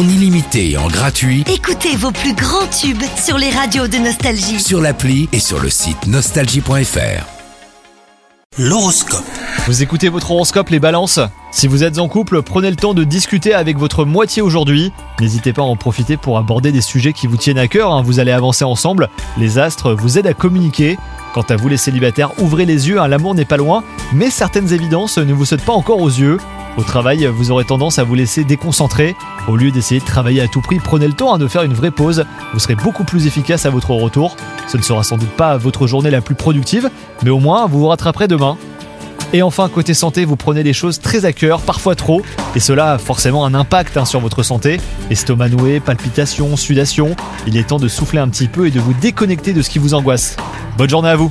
en illimité et en gratuit Écoutez vos plus grands tubes sur les radios de Nostalgie. sur l'appli et sur le site nostalgie.fr. L'horoscope. Vous écoutez votre horoscope les balances? Si vous êtes en couple, prenez le temps de discuter avec votre moitié aujourd'hui. N'hésitez pas à en profiter pour aborder des sujets qui vous tiennent à cœur, hein. vous allez avancer ensemble. Les astres vous aident à communiquer. Quant à vous les célibataires, ouvrez les yeux, hein, l'amour n'est pas loin, mais certaines évidences ne vous sautent pas encore aux yeux. Au travail, vous aurez tendance à vous laisser déconcentrer. Au lieu d'essayer de travailler à tout prix, prenez le temps hein, de faire une vraie pause. Vous serez beaucoup plus efficace à votre retour. Ce ne sera sans doute pas votre journée la plus productive, mais au moins vous vous rattraperez demain. Et enfin, côté santé, vous prenez les choses très à cœur, parfois trop, et cela a forcément un impact hein, sur votre santé. Estomac noué, palpitations, sudation. Il est temps de souffler un petit peu et de vous déconnecter de ce qui vous angoisse. Bonne journée à vous